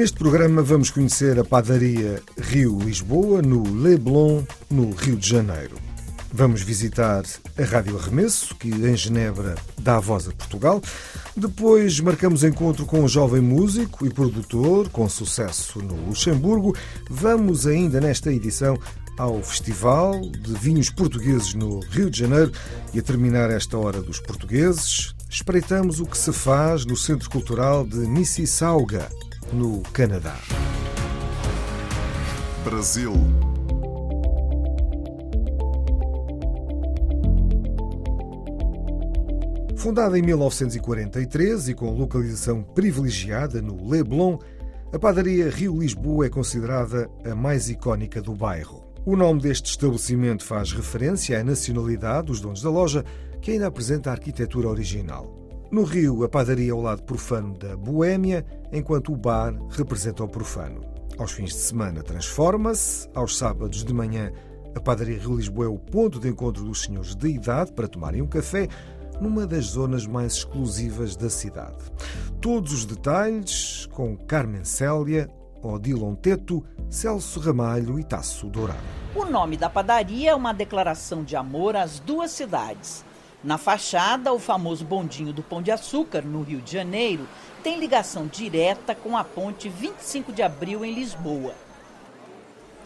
Neste programa vamos conhecer a padaria Rio Lisboa, no Leblon, no Rio de Janeiro. Vamos visitar a Rádio Arremesso, que em Genebra dá a voz a Portugal. Depois marcamos encontro com um jovem músico e produtor com sucesso no Luxemburgo. Vamos ainda nesta edição ao Festival de Vinhos Portugueses no Rio de Janeiro e a terminar esta hora dos portugueses, espreitamos o que se faz no Centro Cultural de Mississauga, no Canadá. Brasil, Fundada em 1943 e com localização privilegiada no Leblon, a padaria Rio Lisboa é considerada a mais icónica do bairro. O nome deste estabelecimento faz referência à nacionalidade dos donos da loja, que ainda apresenta a arquitetura original. No Rio, a padaria é o lado profano da boêmia, enquanto o bar representa o profano. Aos fins de semana transforma-se, aos sábados de manhã, a padaria Rio Lisboa é o ponto de encontro dos senhores de idade para tomarem um café, numa das zonas mais exclusivas da cidade. Todos os detalhes com Carmen Célia, Odilon Teto, Celso Ramalho e Tasso Dourado. O nome da padaria é uma declaração de amor às duas cidades. Na fachada, o famoso bondinho do Pão de Açúcar, no Rio de Janeiro, tem ligação direta com a ponte 25 de abril em Lisboa.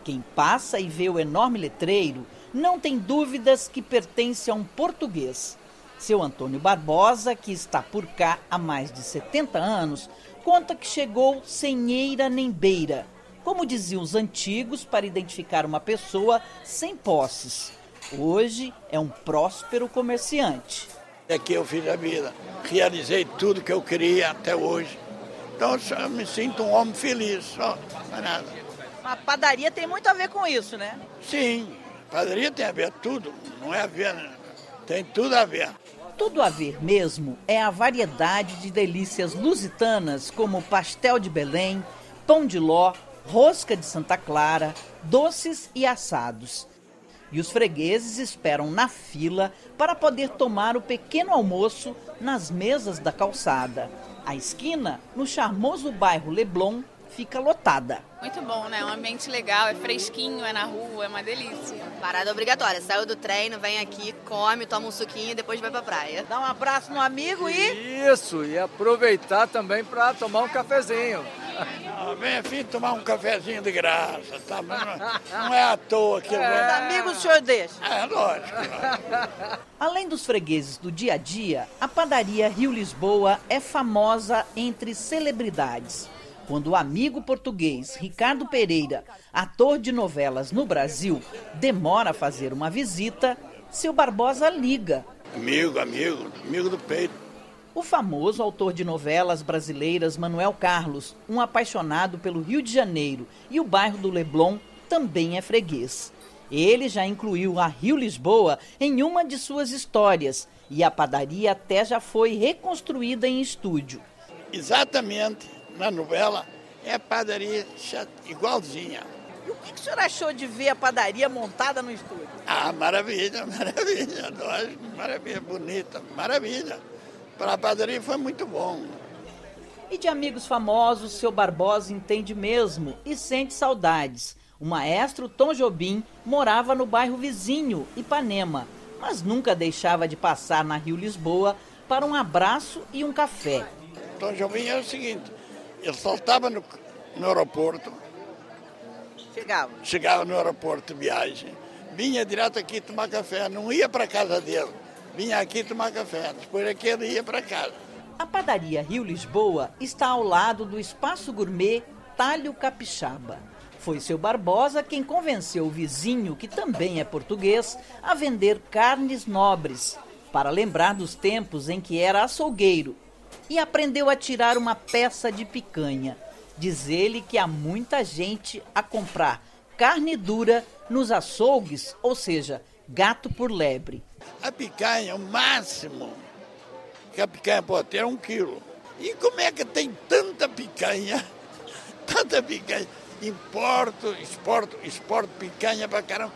Quem passa e vê o enorme letreiro não tem dúvidas que pertence a um português. Seu Antônio Barbosa, que está por cá há mais de 70 anos, conta que chegou sem eira nem beira, como diziam os antigos para identificar uma pessoa sem posses. Hoje é um próspero comerciante. Aqui eu fiz a vida, realizei tudo que eu queria até hoje. Então eu me sinto um homem feliz, só, não é nada. A padaria tem muito a ver com isso, né? Sim, padaria tem a ver tudo, não é a ver, né? tem tudo a ver. Tudo a ver mesmo é a variedade de delícias lusitanas como pastel de Belém, pão de ló, rosca de Santa Clara, doces e assados. E os fregueses esperam na fila para poder tomar o pequeno almoço nas mesas da calçada. A esquina, no charmoso bairro Leblon, fica lotada. Muito bom, né? Um ambiente legal, é fresquinho, é na rua, é uma delícia. Parada obrigatória. Saiu do treino, vem aqui, come, toma um suquinho e depois vai pra praia. Dá um abraço no amigo e. Isso, e aproveitar também para tomar um cafezinho. Ah, vem aqui tomar um cafezinho de graça, tá? Não, não é à toa que... Os amigos o senhor deixa. É, lógico. Além dos fregueses do dia a dia, a padaria Rio Lisboa é famosa entre celebridades. Quando o amigo português Ricardo Pereira, ator de novelas no Brasil, demora a fazer uma visita, seu Barbosa liga. Amigo, amigo, amigo do peito. O famoso autor de novelas brasileiras Manuel Carlos, um apaixonado pelo Rio de Janeiro e o bairro do Leblon, também é freguês. Ele já incluiu a Rio Lisboa em uma de suas histórias e a padaria até já foi reconstruída em estúdio. Exatamente, na novela, é a padaria igualzinha. E o que o senhor achou de ver a padaria montada no estúdio? Ah, maravilha, maravilha, maravilha, bonita, maravilha. Para a padaria foi muito bom. E de amigos famosos, seu Barbosa entende mesmo e sente saudades. O maestro Tom Jobim morava no bairro vizinho, Ipanema, mas nunca deixava de passar na Rio Lisboa para um abraço e um café. Tom Jobim era o seguinte, ele saltava no, no aeroporto, Chegava. chegava no aeroporto de viagem, vinha direto aqui tomar café, não ia para casa dele, vinha aqui tomar café, depois aqui ele ia para casa. A padaria Rio Lisboa está ao lado do espaço gourmet Talho Capixaba. Foi seu Barbosa quem convenceu o vizinho, que também é português, a vender carnes nobres, para lembrar dos tempos em que era açougueiro, e aprendeu a tirar uma peça de picanha. Diz ele que há muita gente a comprar carne dura nos açougues, ou seja, gato por lebre. A picanha, o máximo que a picanha pode ter é um quilo. E como é que tem tanta picanha? Tanta picanha. Importo, exporto, exporto picanha para caramba.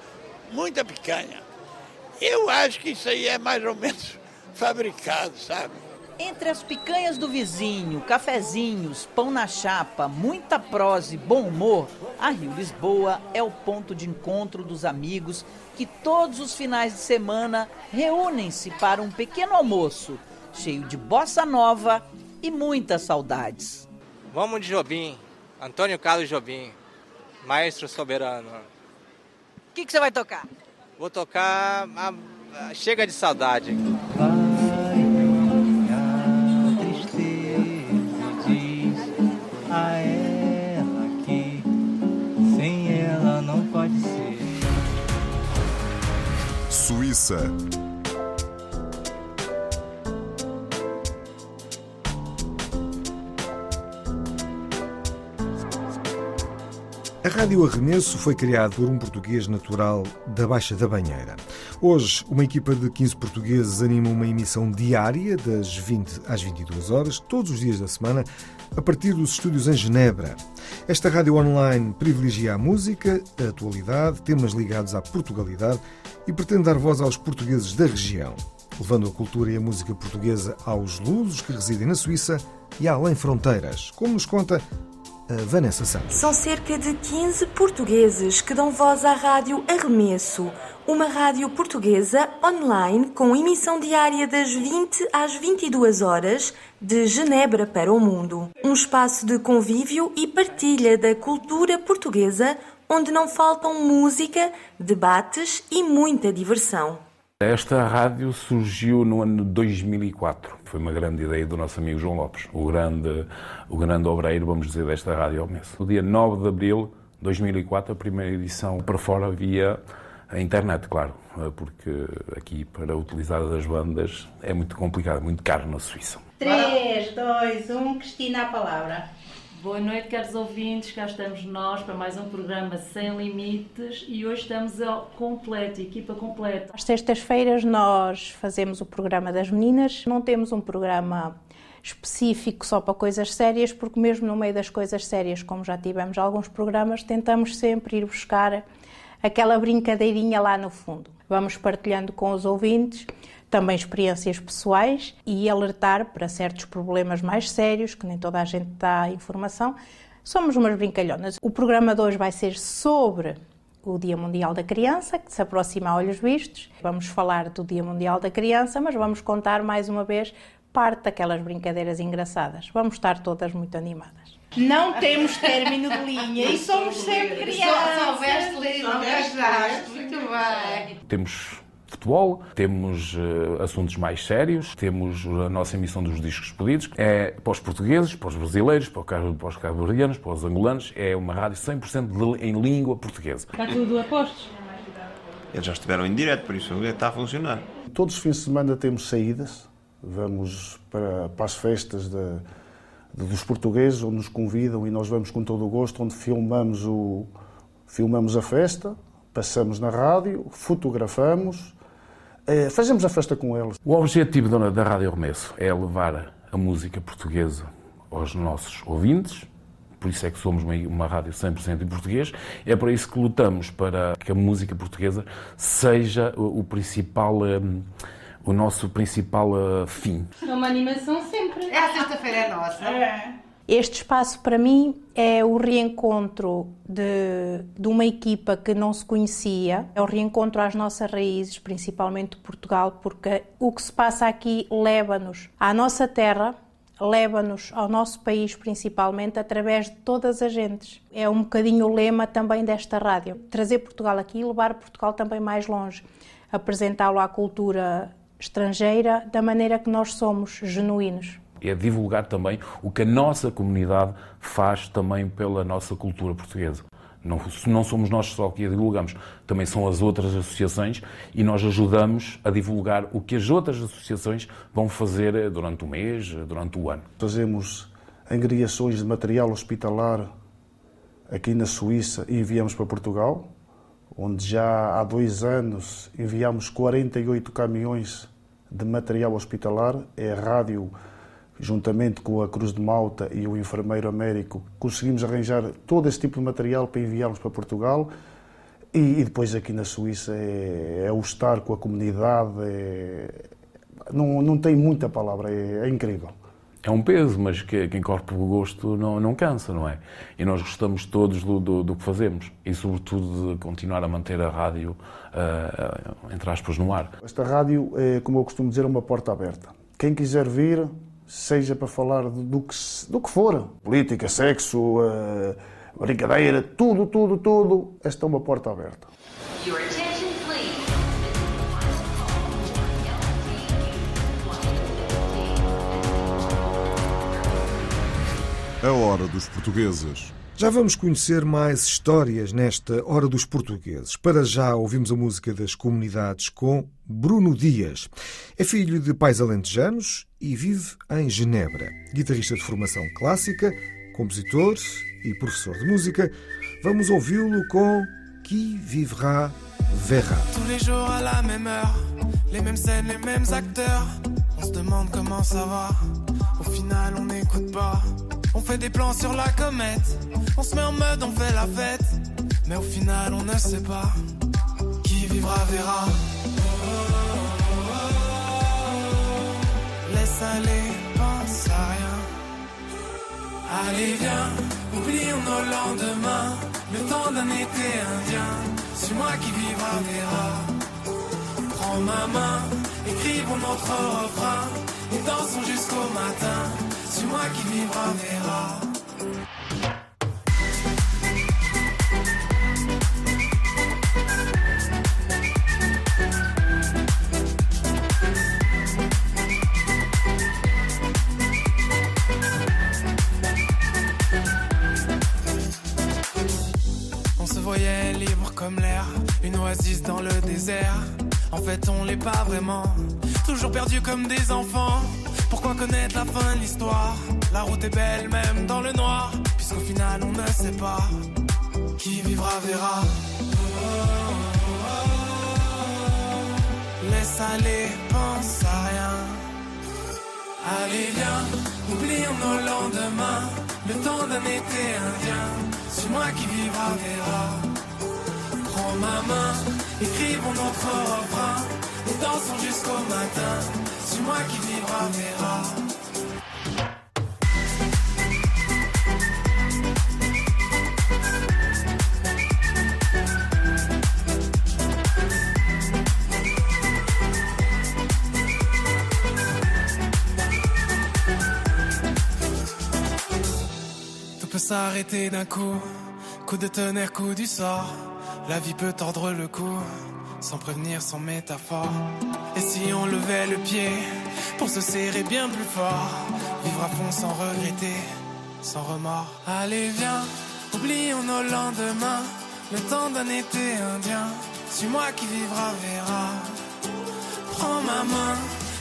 Muita picanha. Eu acho que isso aí é mais ou menos fabricado, sabe? Entre as picanhas do vizinho, cafezinhos, pão na chapa, muita prosa e bom humor, a Rio Lisboa é o ponto de encontro dos amigos que todos os finais de semana reúnem-se para um pequeno almoço cheio de bossa nova e muitas saudades. Vamos de Jobim, Antônio Carlos Jobim, maestro soberano. O que, que você vai tocar? Vou tocar a, a Chega de Saudade. Suíça. Rádio Arremesso foi criada por um português natural da Baixa da Banheira. Hoje, uma equipa de 15 portugueses anima uma emissão diária, das 20 às 22 horas, todos os dias da semana, a partir dos estúdios em Genebra. Esta rádio online privilegia a música, a atualidade, temas ligados à Portugalidade e pretende dar voz aos portugueses da região, levando a cultura e a música portuguesa aos lusos que residem na Suíça e além fronteiras, como nos conta Vanessa Santos. São cerca de 15 portugueses que dão voz à Rádio Arremesso, uma rádio portuguesa online com emissão diária das 20 às 22 horas, de Genebra para o mundo. Um espaço de convívio e partilha da cultura portuguesa, onde não faltam música, debates e muita diversão. Esta rádio surgiu no ano 2004. Foi uma grande ideia do nosso amigo João Lopes, o grande, o grande obreiro, vamos dizer, desta rádio ao mês. No dia 9 de abril de 2004, a primeira edição para fora via a internet, claro, porque aqui para utilizar das bandas é muito complicado, muito caro na Suíça. 3, 2, 1, Cristina, a palavra. Boa noite, caros ouvintes. Cá estamos nós para mais um programa Sem Limites e hoje estamos ao completo, equipa completa. Às sextas-feiras nós fazemos o programa das meninas. Não temos um programa específico só para coisas sérias, porque mesmo no meio das coisas sérias, como já tivemos alguns programas, tentamos sempre ir buscar aquela brincadeirinha lá no fundo. Vamos partilhando com os ouvintes também experiências pessoais e alertar para certos problemas mais sérios, que nem toda a gente dá informação. Somos umas brincalhonas. O programa de hoje vai ser sobre o Dia Mundial da Criança, que se aproxima a olhos vistos. Vamos falar do Dia Mundial da Criança, mas vamos contar mais uma vez parte daquelas brincadeiras engraçadas. Vamos estar todas muito animadas. Não temos término de linha e somos sempre crianças. Só soubeste ler, não gastaste. Muito bem. Temos futebol, temos uh, assuntos mais sérios, temos a nossa emissão dos discos pedidos, é para os portugueses, para os brasileiros, para, os cabo-verdianos, para os angolanos, é uma rádio 100% de, em língua portuguesa. Está tudo a postos? Eles já estiveram em direto, por isso está a funcionar. Todos os fins de semana temos saídas, vamos para, para as festas de, de, dos portugueses, onde nos convidam e nós vamos com todo o gosto, onde filmamos, o, filmamos a festa, passamos na rádio, fotografamos, fazemos a festa com eles. O objetivo da, da Rádio Remesso é levar a música portuguesa aos nossos ouvintes, por isso é que somos uma, uma rádio 100% em português, é para isso que lutamos para que a música portuguesa seja o, o principal, um, o nosso principal uh, fim. É uma animação sempre. É a sexta-feira é nossa. É. Este espaço, para mim, é o reencontro de, de, uma equipa que não se conhecia, é o reencontro às nossas raízes, principalmente de Portugal, porque o que se passa aqui leva-nos à nossa terra, leva-nos ao nosso país, principalmente, através de todas as gentes. É um bocadinho o lema também desta rádio: trazer Portugal aqui e levar Portugal também mais longe, apresentá-lo à cultura estrangeira da maneira que nós somos, genuínos é divulgar também o que a nossa comunidade faz também pela nossa cultura portuguesa. Não, não somos nós só que a divulgamos, também são as outras associações e nós ajudamos a divulgar o que as outras associações vão fazer durante o mês, durante o ano. Fazemos angriações de material hospitalar aqui na Suíça e enviamos para Portugal, onde já há dois anos enviamos 48 caminhões de material hospitalar. É rádio, juntamente com a Cruz de Malta e o enfermeiro Américo, conseguimos arranjar todo esse tipo de material para enviarmos para Portugal. E, e depois aqui na Suíça é, é, o estar com a comunidade, é, não, não tem muita palavra, é, é incrível é um peso, mas que, quem corre pelo gosto não, não cansa, não é? E nós gostamos todos do, do, do, que fazemos e, sobretudo, de continuar a manter a rádio, uh, entre aspas, no ar. Esta rádio, é, como eu costumo dizer, é uma porta aberta. Quem quiser vir, seja para falar do que, do que for, política, sexo, uh, brincadeira, tudo, tudo, tudo, esta é uma porta aberta. A Hora dos Portugueses. Já vamos conhecer mais histórias nesta Hora dos Portugueses. Para já ouvimos a música das comunidades com Bruno Dias. É filho de pais alentejanos e vive em Genebra. Guitarrista de formação clássica, compositor e professor de música. Vamos ouvi-lo com Qui vivra verra. Tous les jours à la même heure, les mêmes scènes, les mêmes acteurs. On se demande comment ça va. Au final, on n'écoute pas. On fait des plans sur la comète. On se met en mode, on fait la fête. Mais au final, on ne sait pas. Qui vivra verra. Laisse aller, pense à rien. Allez, viens, oublions nos lendemains. Le temps d'un été indien. C'est moi qui vivra verra. Prends ma main, écrivons notre refrain. Et dansons jusqu'au matin. C'est moi qui vivra verra. On se voyait libre comme l'air, une oasis dans le désert. En fait, on l'est pas vraiment, toujours perdu comme des enfants. Pourquoi connaître la fin de l'histoire? La route est belle même dans le noir, puisqu'au final on ne sait pas qui vivra verra. Laisse aller, pense à rien. Allez viens, oublions nos lendemains, le temps d'un été indien. C'est moi qui vivra verra. Ma main, écrivons notre refrain et dansons jusqu'au matin. C'est moi qui vivra verra. Tout peut s'arrêter d'un coup, coup de tonnerre, coup du sort. La vie peut tordre le cou, sans prévenir, sans métaphore. Et si on levait le pied pour se serrer bien plus fort, vivre à fond sans regretter, sans remords. Allez, viens, oublions nos lendemains, le temps d'un été indien. Suis-moi qui vivra verra. Prends ma main,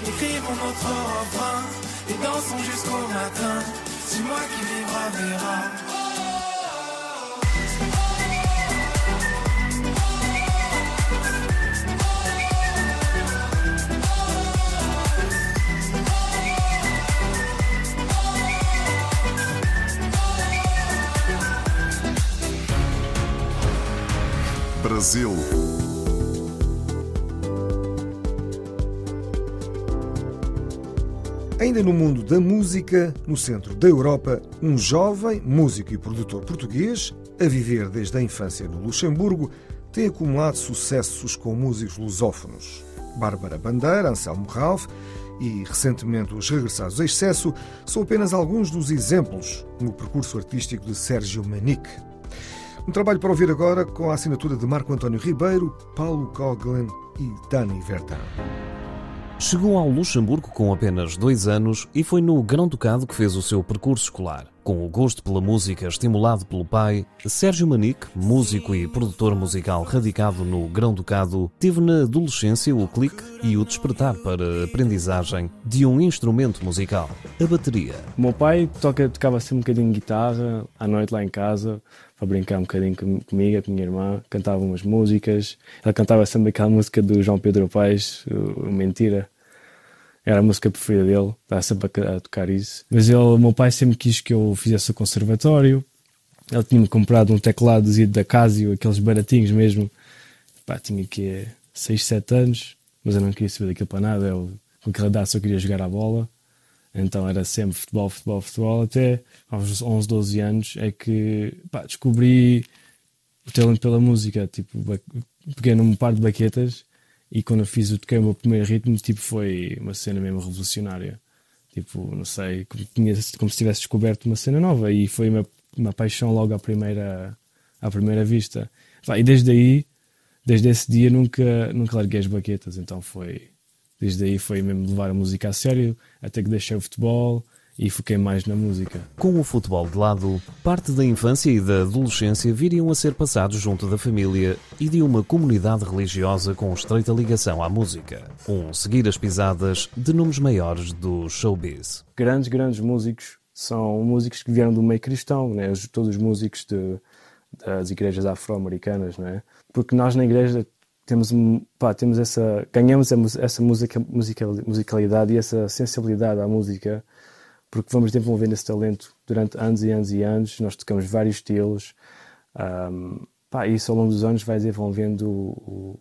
écrivons notre refrain et dansons jusqu'au matin. Suis-moi qui vivra verra. Brasil. Ainda no mundo da música, no centro da Europa, um jovem músico e produtor português, a viver desde a infância no Luxemburgo, tem acumulado sucessos com músicos lusófonos. Bárbara Bandeira, Anselmo Ralph e, recentemente, os regressados a excesso são apenas alguns dos exemplos no percurso artístico de Sérgio Manique. Um trabalho para ouvir agora com a assinatura de Marco António Ribeiro, Paulo Coughlin e Dani Verdun. Chegou ao Luxemburgo com apenas dois anos e foi no Grão-Ducado que fez o seu percurso escolar. Com o gosto pela música estimulado pelo pai, Sérgio Manique, músico e produtor musical radicado no Grão-Ducado, teve na adolescência o clique e o despertar para a aprendizagem de um instrumento musical, a bateria. O meu pai toca, tocava sempre um bocadinho de guitarra à noite lá em casa, para brincar um bocadinho com, comigo, com a minha irmã, cantava umas músicas. Ela cantava sempre aquela música do João Pedro Paes, Mentira. Era a música preferida dele, estava sempre a, a tocar isso. Mas ele, o meu pai sempre quis que eu fizesse o conservatório. Ele tinha-me comprado um teclado da Casio, aqueles baratinhos mesmo. Pá, tinha que 6, 7 anos, mas eu não queria saber daquilo para nada. Eu, com aquela idade só queria jogar a bola. Então era sempre futebol, futebol, futebol. Até aos 11, 12 anos é que pá, descobri o talento pela música. Tipo, peguei num par de baquetas e quando eu fiz o toquei o meu primeiro ritmo, tipo, foi uma cena mesmo revolucionária. Tipo, não sei, como, tinha, como se tivesse descoberto uma cena nova e foi uma, uma paixão logo à primeira, à primeira vista. E desde aí, desde esse dia, nunca, nunca larguei as baquetas. Então foi, desde aí foi mesmo levar a música a sério, até que deixei o futebol e foquei mais na música. Com o futebol de lado, parte da infância e da adolescência viriam a ser passados junto da família e de uma comunidade religiosa com estreita ligação à música. Um seguir as pisadas de nomes maiores do showbiz. Grandes, grandes músicos são músicos que vieram do meio cristão, né? todos os músicos de, das igrejas afro-americanas, né? porque nós na igreja temos, pá, temos essa, ganhamos essa música, musicalidade e essa sensibilidade à música porque vamos desenvolvendo esse talento durante anos e anos e anos. Nós tocamos vários estilos. Um, pá, isso ao longo dos anos vai desenvolvendo o, o,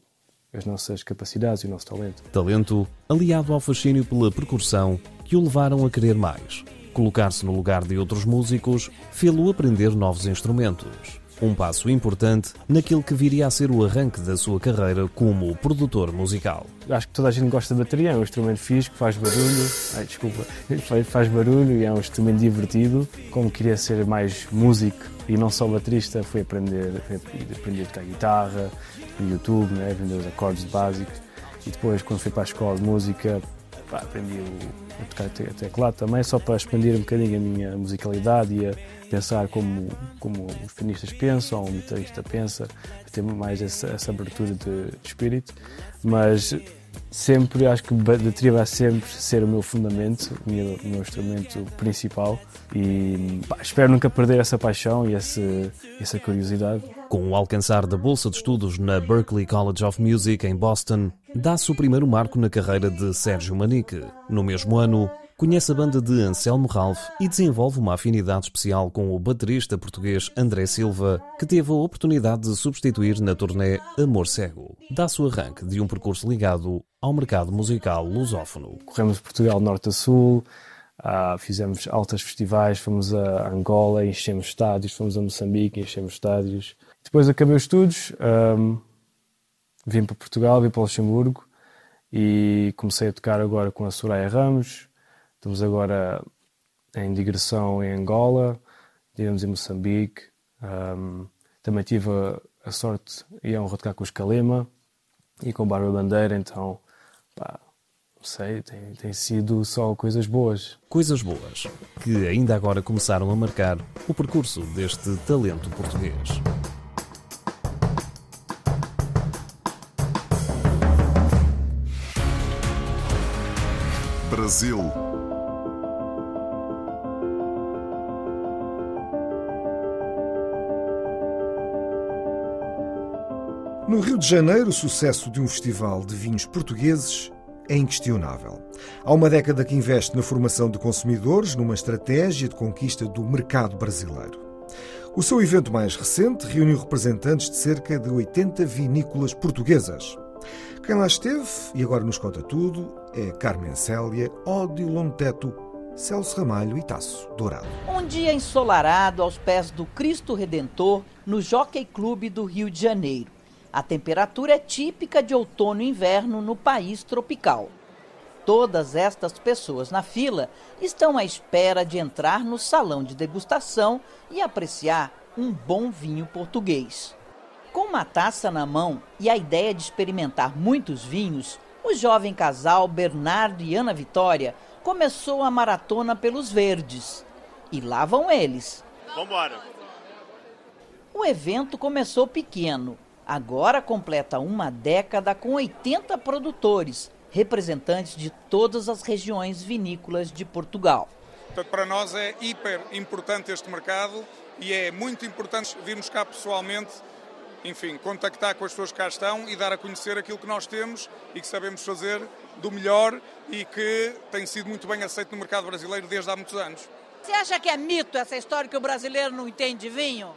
as nossas capacidades e o nosso talento. Talento aliado ao fascínio pela percussão que o levaram a querer mais. Colocar-se no lugar de outros músicos fê-lo aprender novos instrumentos. Um passo importante naquilo que viria a ser o arranque da sua carreira como produtor musical. Acho que toda a gente gosta de bateria, é um instrumento fixe que faz barulho. Ai, desculpa, faz barulho e é um instrumento divertido. Como queria ser mais músico e não só baterista, fui aprender, fui aprender a guitarra, no YouTube, né, aprender os acordes básicos. E depois, quando fui para a escola de música, pá, aprendi a tocar teclado também, só para expandir um bocadinho a minha musicalidade e a pensar como, como os pianistas pensam, ou o guitarrista pensa, ter mais essa, essa abertura de, de espírito. Mas sempre acho que a bateria vai sempre ser o meu fundamento, o meu, o meu instrumento principal e pá, espero nunca perder essa paixão e essa, essa curiosidade. Com o alcançar da bolsa de estudos na Berklee College of Music em Boston, dá-se o primeiro marco na carreira de Sérgio Manique. No mesmo ano, conhece a banda de Anselmo Ralph e desenvolve uma afinidade especial com o baterista português André Silva, que teve a oportunidade de substituir na turnê Amor Cego. Dá-se o arranque de um percurso ligado ao mercado musical lusófono. Corremos Portugal norte a sul, Uh, fizemos altos festivais, fomos a Angola, enchemos estádios, fomos a Moçambique, enchemos estádios. Depois acabei os estudos, um, vim para Portugal, vim para Luxemburgo e comecei a tocar agora com a Soraya Ramos. Estamos agora em digressão em Angola, estivemos em Moçambique. Um, também tive a, a, sorte e a honra de tocar com os Calema e com Bárbara Bandeira, então pá, sei, tem, tem sido só coisas boas. Coisas boas, que ainda agora começaram a marcar o percurso deste talento português. Brasil. No Rio de Janeiro, o sucesso de um festival de vinhos portugueses é inquestionável. Há uma década que investe na formação de consumidores numa estratégia de conquista do mercado brasileiro. O seu evento mais recente reuniu representantes de cerca de 80 vinícolas portuguesas. Quem lá esteve e agora nos conta tudo é Carmen Célia, Odilon Teto, Celso Ramalho e Tasso Dourado. Um dia ensolarado aos pés do Cristo Redentor no Jockey Clube do Rio de Janeiro. A temperatura é típica de outono e inverno no país tropical. Todas estas pessoas na fila estão à espera de entrar no salão de degustação e apreciar um bom vinho português. Com uma taça na mão e a ideia de experimentar muitos vinhos, o jovem casal Bernardo e Ana Vitória começou a maratona pelos verdes. E lá vão eles. Vambora! O evento começou pequeno, Agora completa uma década com 80 produtores, representantes de todas as regiões vinícolas de Portugal. Para nós é hiper importante este mercado e é muito importante virmos cá pessoalmente, enfim, contactar com as pessoas que cá estão e dar a conhecer aquilo que nós temos e que sabemos fazer do melhor e que tem sido muito bem aceito no mercado brasileiro desde há muitos anos. Você acha que é mito essa história que o brasileiro não entende vinho?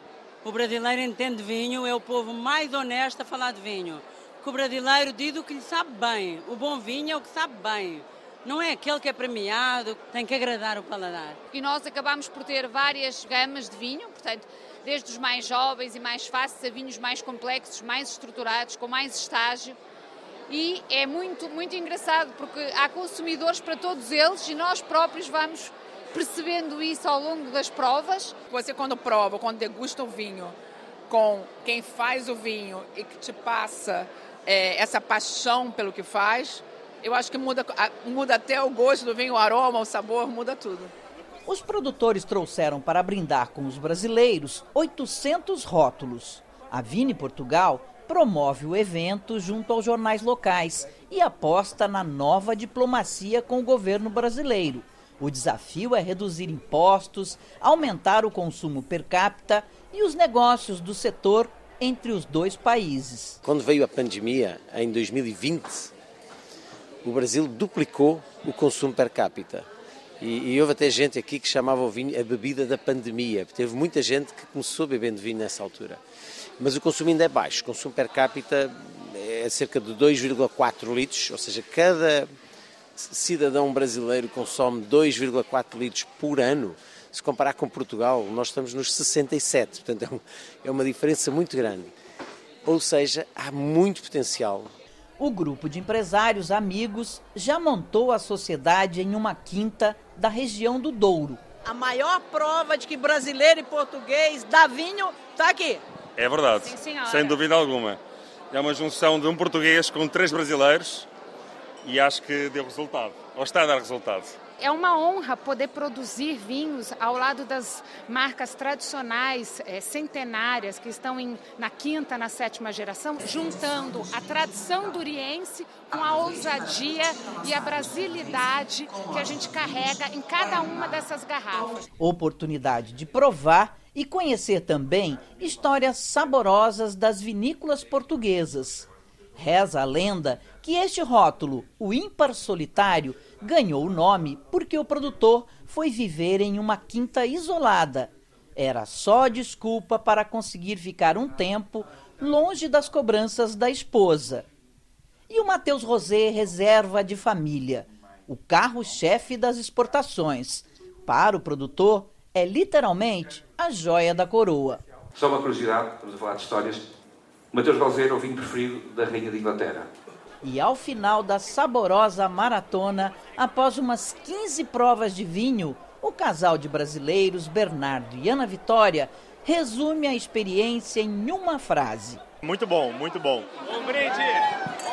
O brasileiro entende vinho, é o povo mais honesto a falar de vinho. Que o brasileiro diz o que lhe sabe bem. O bom vinho é o que sabe bem. Não é aquele que é premiado, tem que agradar o paladar. E nós acabamos por ter várias gamas de vinho, portanto, desde os mais jovens e mais fáceis a vinhos mais complexos, mais estruturados, com mais estágio. E é muito, muito engraçado porque há consumidores para todos eles e nós próprios vamos percebendo isso ao longo das provas. Você quando prova, quando degusta o vinho com quem faz o vinho e que te passa é, essa paixão pelo que faz, eu acho que muda, muda até o gosto do vinho, o aroma, o sabor, muda tudo. Os produtores trouxeram para brindar com os brasileiros 800 rótulos. A Vini Portugal promove o evento junto aos jornais locais e aposta na nova diplomacia com o governo brasileiro. O desafio é reduzir impostos, aumentar o consumo per capita e os negócios do setor entre os dois países. Quando veio a pandemia, em 2020, o Brasil duplicou o consumo per capita. E, e, houve até gente aqui que chamava o vinho a bebida da pandemia. Teve muita gente que começou bebendo vinho nessa altura. Mas o consumo ainda é baixo. O consumo per capita é cerca de 2,4 litros, ou seja, cada cidadão brasileiro consome 2,4 litros por ano. Se comparar com Portugal, nós estamos nos 67, portanto é uma diferença muito grande. Ou seja, há muito potencial o grupo de empresários amigos já montou a sociedade em uma quinta da região do Douro. A maior prova de que brasileiro e português dá vinho está aqui. É verdade, Sim, sem dúvida alguma. É uma junção de um português com três brasileiros e acho que deu resultado, ou está a dar resultado. É uma honra poder produzir vinhos ao lado das marcas tradicionais, é, centenárias, que estão em, na quinta, na sétima geração, juntando a tradição duriense com a ousadia e a brasilidade que a gente carrega em cada uma dessas garrafas. Oportunidade de provar e conhecer também histórias saborosas das vinícolas portuguesas. Reza a lenda que este rótulo, o ímpar solitário, ganhou o nome porque o produtor foi viver em uma quinta isolada. Era só desculpa para conseguir ficar um tempo longe das cobranças da esposa. E o Matheus Rosé reserva de família, o carro-chefe das exportações. Para o produtor, é literalmente a joia da coroa. Só uma curiosidade, estamos a falar de histórias. Matheus Rosé é o vinho preferido da Rainha de Inglaterra. E ao final da saborosa maratona, após umas 15 provas de vinho, o casal de brasileiros, Bernardo e Ana Vitória, resume a experiência em uma frase. Muito bom, muito bom. Um brinde!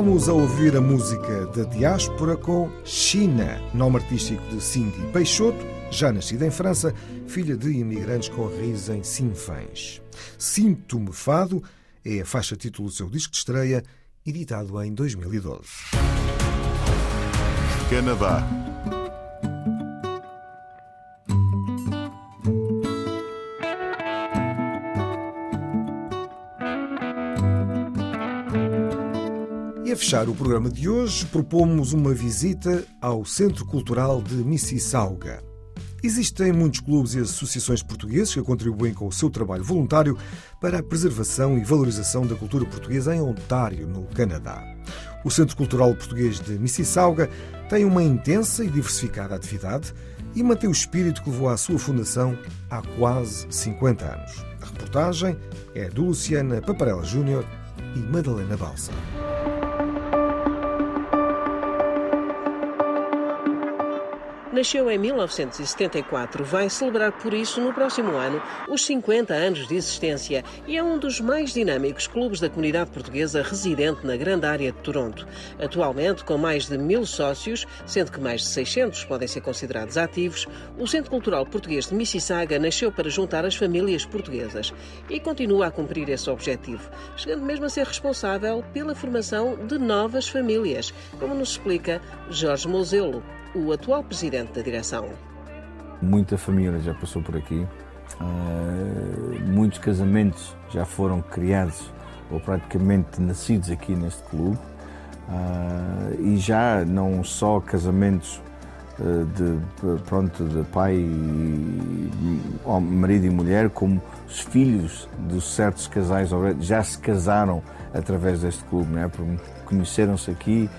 Voltámos a ouvir a música da diáspora com China, nome artístico de Cindy Peixoto, já nascida em França, filha de imigrantes com raízes em Sinfãs. Sinto-me Fado é a faixa título do seu disco de estreia, editado em 2012. Canadá. E a fechar o programa de hoje, propomos uma visita ao Centro Cultural de Mississauga. Existem muitos clubes e associações portugueses que contribuem com o seu trabalho voluntário para a preservação e valorização da cultura portuguesa em Ontário, no Canadá. O Centro Cultural Português de Mississauga tem uma intensa e diversificada atividade e mantém o espírito que levou à sua fundação há quase 50 anos. A reportagem é do Luciana Paparella Júnior e Madalena Balsa. Nasceu em 1974, vai celebrar por isso no próximo ano os 50 anos de existência e é um dos mais dinâmicos clubes da comunidade portuguesa residente na grande área de Toronto. Atualmente, com mais de mil sócios, sendo que mais de 600 podem ser considerados ativos, o Centro Cultural Português de Mississauga nasceu para juntar as famílias portuguesas e continua a cumprir esse objetivo, chegando mesmo a ser responsável pela formação de novas famílias, como nos explica Jorge Mozelo o atual presidente da direção. Muita família já passou por aqui, uh, muitos casamentos já foram criados ou praticamente nascidos aqui neste clube uh, e já não só casamentos uh, de, pronto, de pai, e, marido e mulher, como os filhos de certos casais já se casaram através deste clube, né? conheceram-se aqui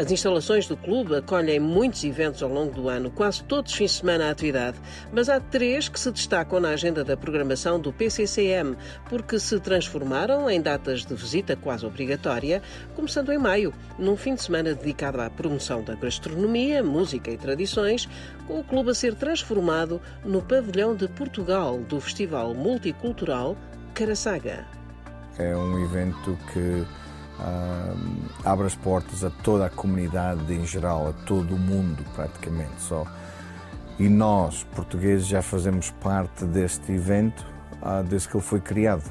as instalações do clube acolhem muitos eventos ao longo do ano, quase todos os fins de semana à atividade, mas há três que se destacam na agenda da programação do PCCM, porque se transformaram em datas de visita quase obrigatória, começando em maio, num fim de semana dedicado à promoção da gastronomia, música e tradições, com o clube a ser transformado no pavilhão de Portugal do Festival Multicultural Caraçaga. É um evento que abre as portas a toda a comunidade em geral, a todo o mundo praticamente só. E nós, portugueses, já fazemos parte deste evento ah, desde que ele foi criado,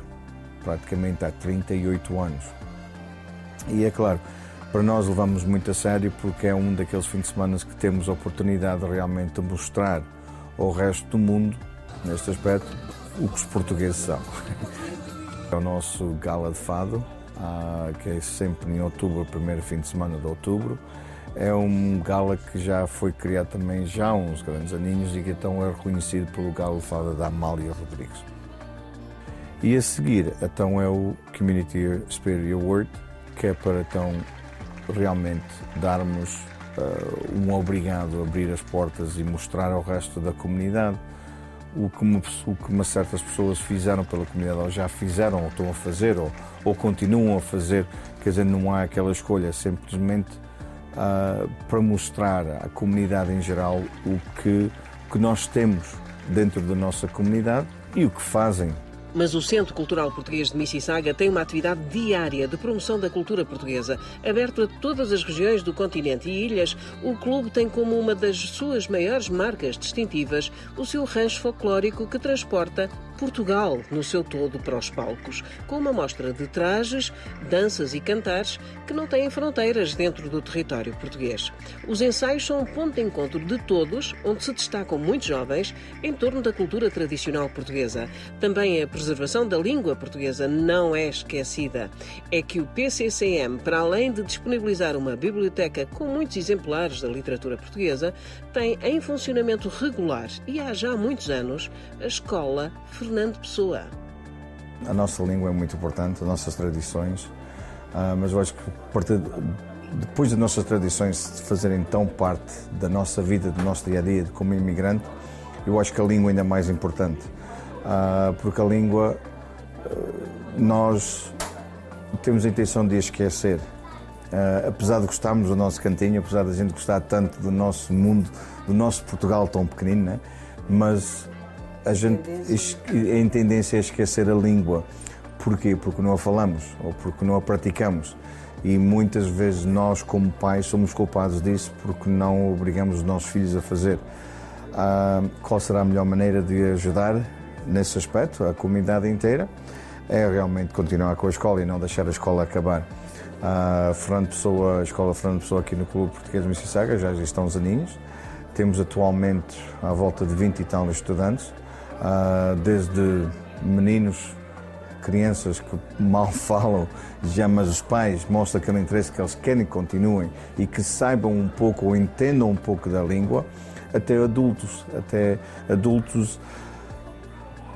praticamente há 38 anos. E é claro, para nós levamos muito a sério porque é um daqueles fins de semana que temos a oportunidade de realmente mostrar ao resto do mundo, neste aspecto, o que os portugueses são. É o nosso gala de fado, que é sempre em outubro, primeiro fim de semana de outubro. É um gala que já foi criado também já há uns grandes aninhos e que então é reconhecido pelo gala de fado da Amália Rodrigues. E a seguir, então é o Community Spirit Award, que é para então realmente darmos uh, um obrigado a abrir as portas e mostrar ao resto da comunidade o que, uma, o que uma certas pessoas fizeram pela comunidade, ou já fizeram, ou estão a fazer, ou, ou continuam a fazer. Quer dizer, não há aquela escolha, simplesmente uh, para mostrar à comunidade em geral o que, que nós temos dentro da nossa comunidade e o que fazem mas o Centro Cultural Português de Mississauga tem uma atividade diária de promoção da cultura portuguesa, aberto a todas as regiões do continente e ilhas. O clube tem como uma das suas maiores marcas distintivas o seu rancho folclórico que transporta Portugal no seu todo para os palcos, com uma mostra de trajes, danças e cantares que não têm fronteiras dentro do território português. Os ensaios são um ponto de encontro de todos, onde se destacam muitos jovens em torno da cultura tradicional portuguesa. Também a preservação da língua portuguesa não é esquecida. É que o PCCM, para além de disponibilizar uma biblioteca com muitos exemplares da literatura portuguesa, tem em funcionamento regular e há já muitos anos a Escola Fernando Pessoa. A nossa língua é muito importante, as nossas tradições, ah, mas eu acho que depois das nossas tradições fazerem tão parte da nossa vida, do nosso dia a dia como imigrante, eu acho que a língua ainda é mais importante, ah, porque a língua ah, nós temos a intenção de esquecer. apesar de gostarmos do nosso cantinho, apesar da gente gostar tanto do nosso mundo, do nosso Portugal tão pequenino, né? mas a gente em tendência a esquecer a língua. Porquê? Porque não a falamos ou porque não a praticamos. E muitas vezes nós, como pais, somos culpados disso porque não obrigamos os nossos filhos a fazer. Ah, qual será a melhor maneira de ajudar nesse aspecto, a comunidade inteira? É realmente continuar com a escola e não deixar a escola acabar. A Fernando Pessoa, a Escola Fernando Pessoa aqui no Clube Português de Mississauga já estão uns aninhos. Temos atualmente à volta de 20 e tal estudantes. Desde meninos, crianças que mal falam, já, mas os pais mostram aquele interesse que eles querem que continuem e que saibam um pouco ou entendam um pouco da língua, até adultos, até adultos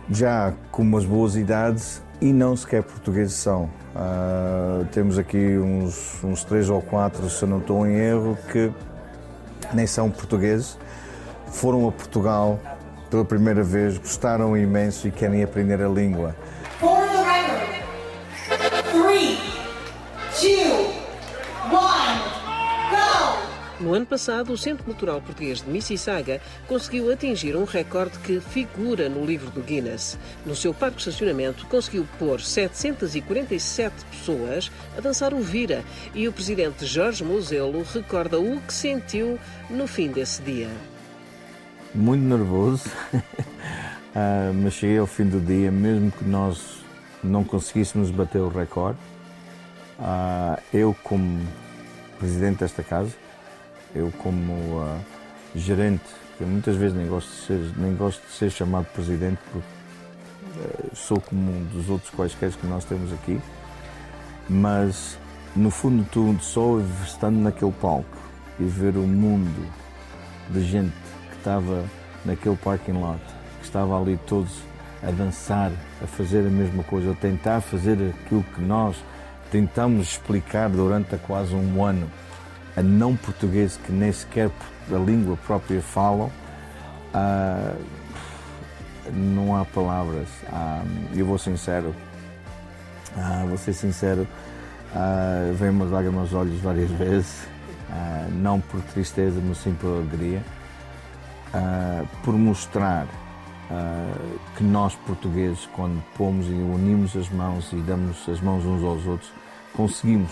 já com umas boas idades e não sequer portugueses são. Uh, temos aqui uns, uns três ou quatro, se não estou em erro, que nem são portugueses, foram a Portugal pela primeira vez, gostaram imenso e querem aprender a língua. For the record, three, two, one, go! No ano passado, o Centro Cultural Português de Mississauga conseguiu atingir um recorde que figura no livro do Guinness. No seu parque de estacionamento, conseguiu pôr 747 pessoas a dançar o Vira e o presidente Jorge Moselo recorda o que sentiu no fim desse dia muito nervoso, uh, mas cheguei ao fim do dia, mesmo que nós não conseguíssemos bater o recorde, uh, eu como presidente desta casa, eu como uh, gerente, que muitas vezes nem gosto de ser, nem gosto de ser chamado presidente porque sou como um dos outros quaisquer que nós temos aqui, mas no fundo tudo, só estando naquele palco e ver o mundo de gente estava naquele parking lot, que estava ali todos a dançar, a fazer a mesma coisa, a tentar fazer aquilo que nós tentamos explicar durante quase um ano. A não português que nem sequer a língua própria falam, ah, não há palavras. Ah, eu vou sincero, ah, vou ser sincero, ah, vem umas lágrimas aos olhos várias vezes, ah, não por tristeza, mas sim por alegria uh, por mostrar uh, que nós portugueses, quando pomos e unimos as mãos e damos as mãos uns aos outros, conseguimos.